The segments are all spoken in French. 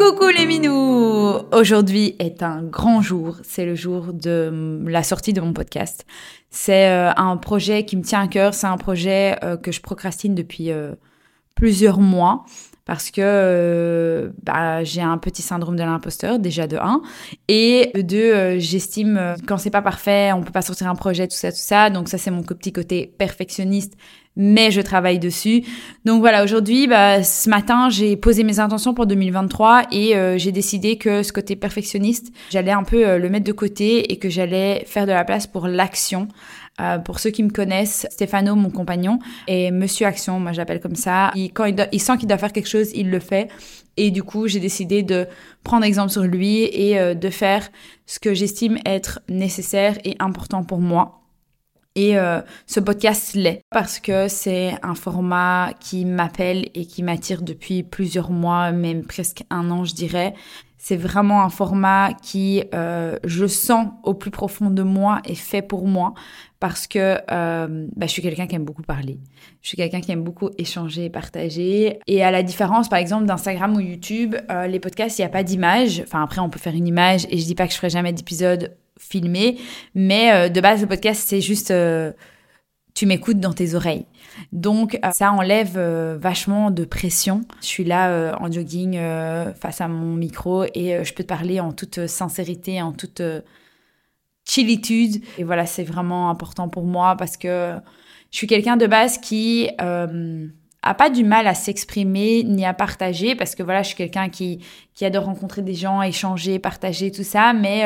Coucou les minous. Aujourd'hui est un grand jour, c'est le jour de la sortie de mon podcast. C'est euh, un projet qui me tient à cœur, c'est un projet euh, que je procrastine depuis euh, plusieurs mois parce que bah, j'ai un petit syndrome de l'imposteur déjà de 1 et de deux j'estime quand c'est pas parfait on peut pas sortir un projet tout ça tout ça. Donc ça c'est mon petit côté perfectionniste mais je travaille dessus. Donc voilà, aujourd'hui, bah, ce matin, j'ai posé mes intentions pour 2023 et euh, j'ai décidé que ce côté perfectionniste, j'allais un peu euh, le mettre de côté et que j'allais faire de la place pour l'action. Euh, pour ceux qui me connaissent, Stéphano, mon compagnon, et Monsieur Action, moi j'appelle comme ça. Il, quand il, il sent qu'il doit faire quelque chose, il le fait. Et du coup, j'ai décidé de prendre exemple sur lui et de faire ce que j'estime être nécessaire et important pour moi et euh, ce podcast l'est parce que c'est un format qui m'appelle et qui m'attire depuis plusieurs mois, même presque un an, je dirais. C'est vraiment un format qui, euh, je sens au plus profond de moi, est fait pour moi parce que euh, bah, je suis quelqu'un qui aime beaucoup parler. Je suis quelqu'un qui aime beaucoup échanger partager. Et à la différence, par exemple, d'Instagram ou YouTube, les podcasts, il n'y a pas d'image. Enfin, après, on peut faire une image et je dis pas que je ferai jamais d'épisode filmé, mais euh, de base, le podcast, c'est juste euh, tu m'écoutes dans tes oreilles. Donc euh, ça enlève vachement de pression. Je suis là en jogging face à mon micro et je peux te parler en toute sincérité, en toute chillitude. Et voilà, c'est vraiment important pour moi parce que je suis quelqu'un de base qui a pas du mal à s'exprimer ni à partager parce que voilà, je suis quelqu'un qui qui adore rencontrer des gens, échanger, partager tout ça, mais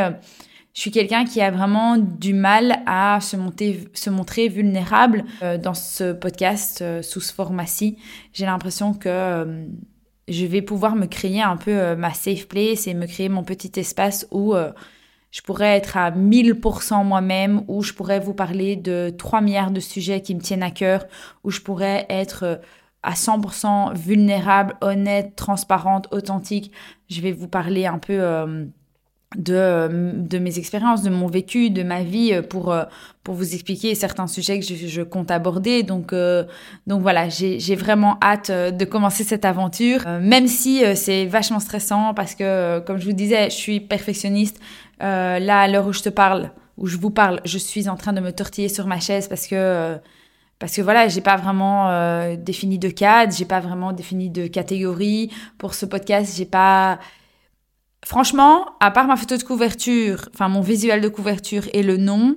je suis quelqu'un qui a vraiment du mal à se, montrer vulnérable euh, dans ce podcast euh, sous ce format-ci. J'ai l'impression que euh, je vais pouvoir me créer un peu ma safe place et me créer mon petit espace où je pourrais être à 1000% moi-même, où je pourrais vous parler de 3 milliards de sujets qui me tiennent à cœur, où je pourrais être à 100% vulnérable, honnête, transparente, authentique. Je vais vous parler un peu de, de mes expériences, de mon vécu, de ma vie euh, pour, euh, pour vous expliquer certains sujets que je, je compte aborder. Donc, euh, donc voilà, j'ai vraiment hâte de commencer cette aventure, même si c'est vachement stressant parce que, comme je vous disais, je suis perfectionniste. là, à l'heure où je te parle, où je vous parle, je suis en train de me tortiller sur ma chaise parce que parce que voilà, j'ai pas vraiment défini de cadre, j'ai pas vraiment défini de catégorie pour ce podcast, j'ai pas Franchement, à part ma photo de couverture, enfin mon visuel de couverture et le nom,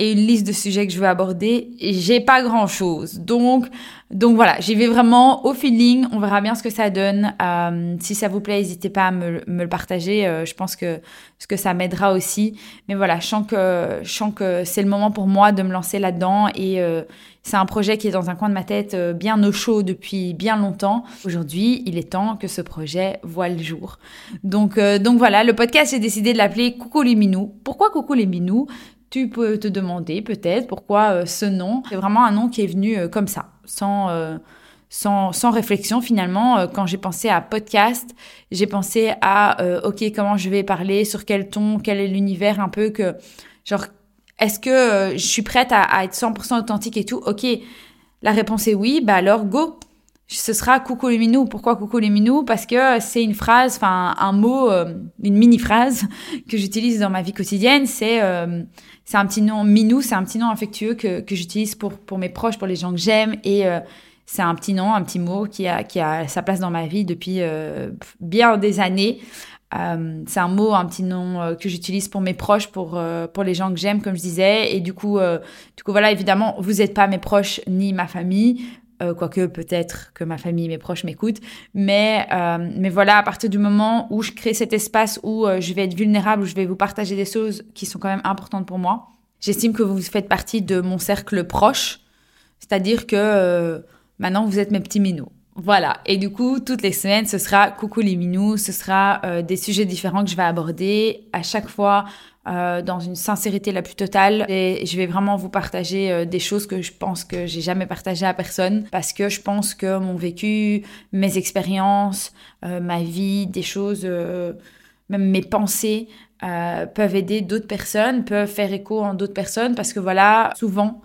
et une liste de sujets que je veux aborder, j'ai pas grand chose. Donc, donc voilà, j'y vais vraiment au feeling. On verra bien ce que ça donne. Euh, si ça vous plaît, n'hésitez pas à me, le partager. Euh, je pense que ce que ça m'aidera aussi. Mais voilà, je sens que, je sens que c'est le moment pour moi de me lancer là-dedans et euh, c'est un projet qui est dans un coin de ma tête bien au chaud depuis bien longtemps. Aujourd'hui, il est temps que ce projet voit le jour. Donc, donc voilà, le podcast, j'ai décidé de l'appeler Coucou les Minous. Pourquoi Coucou les Minous? Tu peux te demander peut-être pourquoi euh, ce nom. C'est vraiment un nom qui est venu euh, comme ça, sans, euh, sans, sans, réflexion finalement. quand j'ai pensé à podcast, j'ai pensé à, ok, comment je vais parler, sur quel ton, quel est l'univers un peu que, genre, est-ce que je suis prête à, à être 100% authentique et tout? Ok, la réponse est oui, bah alors go ce sera coucou les minous. Pourquoi coucou les minous? Parce que c'est une phrase, enfin un mot, euh, une mini phrase que j'utilise dans ma vie quotidienne. C'est euh, c'est un petit nom minou, c'est un petit nom affectueux que, que j'utilise pour pour mes proches, pour les gens que j'aime et euh, c'est un petit nom, un petit mot qui a qui a sa place dans ma vie depuis bien des années. c'est un mot, un petit nom que j'utilise pour mes proches, pour pour les gens que j'aime, comme je disais. Et du coup, du coup voilà, évidemment, vous n'êtes pas mes proches ni ma famille. Euh, quoique peut-être que ma famille, mes proches m'écoutent. Mais, euh, mais voilà, à partir du moment où je crée cet espace où euh, je vais être vulnérable, où je vais vous partager des choses qui sont quand même importantes pour moi, j'estime que vous faites partie de mon cercle proche. C'est-à-dire que maintenant, vous êtes mes petits minous. Voilà. Et du coup, toutes les semaines, ce sera coucou les minous, ce sera des sujets différents que je vais aborder. À chaque fois, euh, dans une sincérité la plus totale et je vais vraiment vous partager euh, des choses que je pense que j'ai jamais partagées à personne parce que je pense que mon vécu, mes expériences, euh, ma vie, des choses, même mes pensées peuvent aider d'autres personnes, peuvent faire écho en d'autres personnes parce que voilà, souvent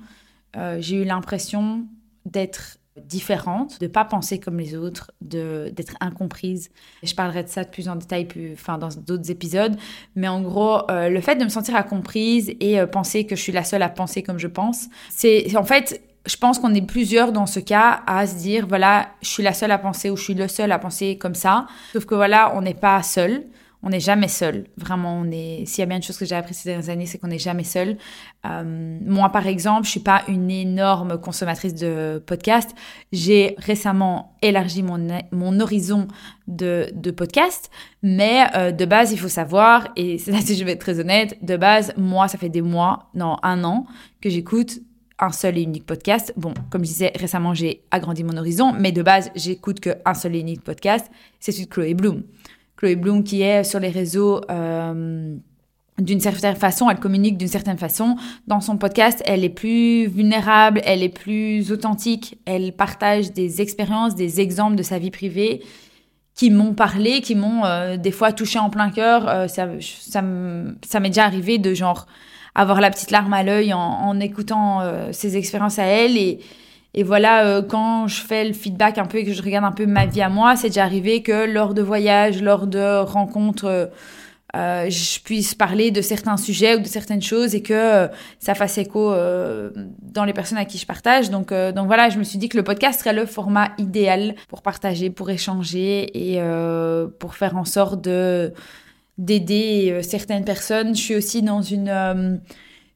j'ai eu l'impression d'être différente, de pas penser comme les autres, de d'être incomprise. Je parlerai de ça de plus en détail plus, enfin, dans d'autres épisodes. Mais en gros, euh, le fait de me sentir incomprise et euh, penser que je suis la seule à penser comme je pense, c'est en fait je pense qu'on est plusieurs dans ce cas à se dire voilà, je suis la seule à penser ou je suis le seul à penser comme ça. Sauf que voilà, on n'est pas seul on n'est jamais seul. Vraiment, on est. S'il y a bien une chose que j'ai appris ces dernières années, c'est qu'on n'est jamais seul. Euh, moi, par exemple, je suis pas une énorme consommatrice de podcasts. J'ai récemment élargi mon, mon horizon de, de podcasts, mais euh, de base, il faut savoir, et c'est là si je vais être très honnête, de base, moi, ça fait des mois, non, un an, que j'écoute un seul et unique podcast. Bon, comme je disais, récemment, j'ai agrandi mon horizon, mais de base, j'écoute qu'un seul et unique podcast, c'est celui de Chloé Bloom. Chloé Bloom qui est sur les réseaux euh, d'une certaine façon, elle communique d'une certaine façon. Dans son podcast, elle est plus vulnérable, elle est plus authentique, elle partage des expériences, des exemples de sa vie privée qui m'ont parlé, qui m'ont euh, des fois touché en plein cœur. Euh, ça, ça, m'est déjà arrivé de genre avoir la petite larme à l'œil en, en, écoutant ses expériences à elle et et voilà, euh, quand je fais le feedback un peu et que je regarde un peu ma vie à moi, c'est déjà arrivé que lors de voyages, lors de rencontres, euh, euh je puisse parler de certains sujets ou de certaines choses et que euh, ça fasse écho dans les personnes à qui je partage. Donc, donc voilà, je me suis dit que le podcast serait le format idéal pour partager, pour échanger et pour faire en sorte de d'aider certaines personnes. Je suis aussi dans une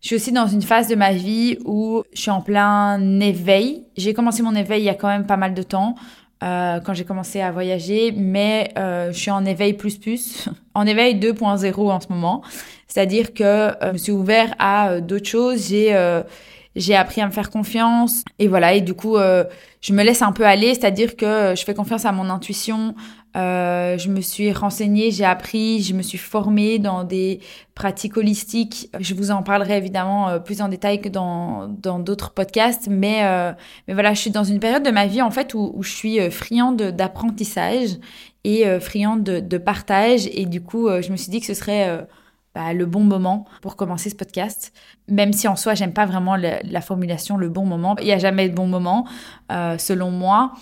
je suis aussi dans une phase de ma vie où je suis en plein éveil. J'ai commencé mon éveil il y a quand même pas mal de temps, euh, quand j'ai commencé à voyager, mais euh, je suis en éveil plus plus, en éveil 2.0 en ce moment. C'est-à-dire que euh, je me suis ouvert à euh, d'autres choses. J'ai j'ai appris à me faire confiance. Et voilà et du coup je me laisse un peu aller c'est-à-dire que je fais confiance à mon intuition. Euh, je me suis renseignée, j'ai appris, je me suis formée dans des pratiques holistiques. Je vous en parlerai évidemment euh, plus en détail que dans dans d'autres podcasts, mais euh, mais voilà, je suis dans une période de ma vie en fait où, où je suis euh, friande d'apprentissage et friande de, de, partage. Et du coup je me suis dit que ce serait bah, le bon moment pour commencer ce podcast. Même si en soi j'aime pas vraiment la, la, formulation le bon moment, il y a jamais de bon moment selon moi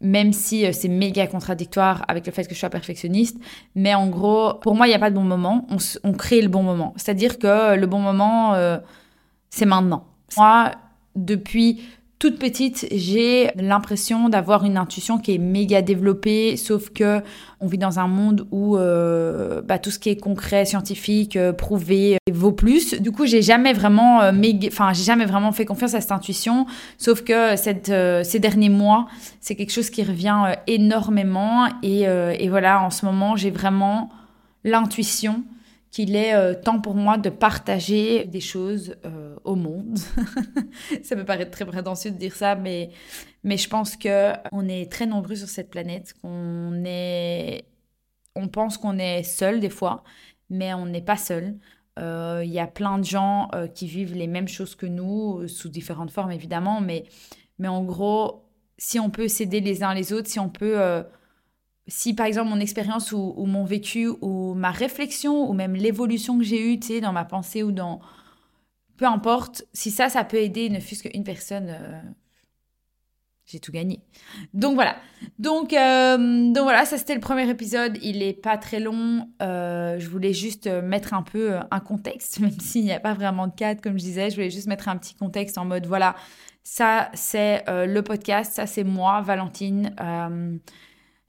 même si euh, c'est méga contradictoire avec le fait que je sois perfectionniste. Mais en gros, pour moi, il n'y a pas de bon moment. On, crée le bon moment. C'est-à-dire que le bon moment, euh, c'est maintenant. Moi, depuis toute petite, j'ai l'impression d'avoir une intuition qui est méga développée, sauf que on vit dans un monde où euh, bah, tout ce qui est concret, scientifique, euh, prouvé euh, vaut plus. Du coup, j'ai jamais vraiment, enfin, j'ai jamais vraiment fait confiance à cette intuition, sauf que ces derniers mois, c'est quelque chose qui revient énormément et voilà, en ce moment, j'ai vraiment l'intuition qu'il est euh, temps pour moi de partager des choses euh, au monde. ça me paraît très prétentieux de dire ça, mais, mais je pense que on est très nombreux sur cette planète, qu'on est... On pense qu'on est seul des fois, mais on n'est pas seul. Euh, il y a plein de gens qui vivent les mêmes choses que nous, sous différentes formes évidemment, mais, mais en gros, si on peut s'aider les uns les autres, si on peut si par exemple mon expérience ou, mon vécu ou ma réflexion ou même l'évolution que j'ai eue, tu sais, dans ma pensée ou dans... Peu importe, si ça, ça peut aider ne fût-ce qu'une personne, euh, j'ai tout gagné. Donc voilà. Donc, euh, donc voilà, ça c'était le premier épisode. Il est pas très long. Euh, je voulais juste mettre un peu un contexte, même s'il n'y a pas vraiment de cadre, comme je disais. Je voulais juste mettre un petit contexte en mode, voilà, ça c'est le podcast, ça c'est moi, Valentine.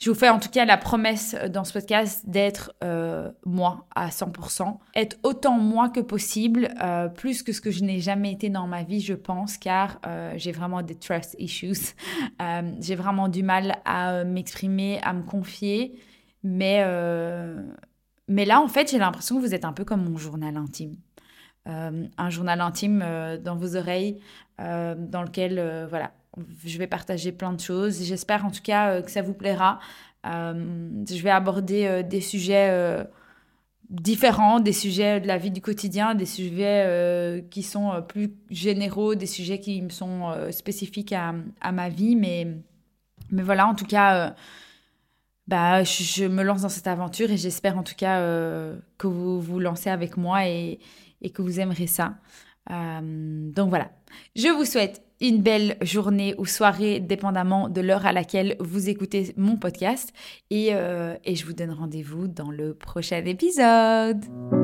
Je vous fais en tout cas la promesse euh, dans ce podcast d'être euh, moi à 100%, être autant moi que possible, euh, plus que ce que je n'ai jamais été dans ma vie, je pense, car euh, j'ai vraiment des trust issues. Euh, j'ai vraiment du mal à m'exprimer, à me confier, mais, mais là, en fait, j'ai l'impression que vous êtes un peu comme mon journal intime. un journal intime dans vos oreilles, dans lequel, voilà, je vais partager plein de choses. J'espère en tout cas euh, que ça vous plaira. Euh, je vais aborder euh, des sujets différents, des sujets de la vie du quotidien, des sujets qui sont plus généraux, des sujets qui me sont spécifiques à, ma vie. Mais, mais voilà, en tout cas, bah, je, je, me lance dans cette aventure et j'espère en tout cas que vous vous lancez avec moi et, et que vous aimerez ça. donc voilà, je vous souhaite une belle journée ou soirée, dépendamment de l'heure à laquelle vous écoutez mon podcast. Et, et je vous donne rendez-vous dans le prochain épisode.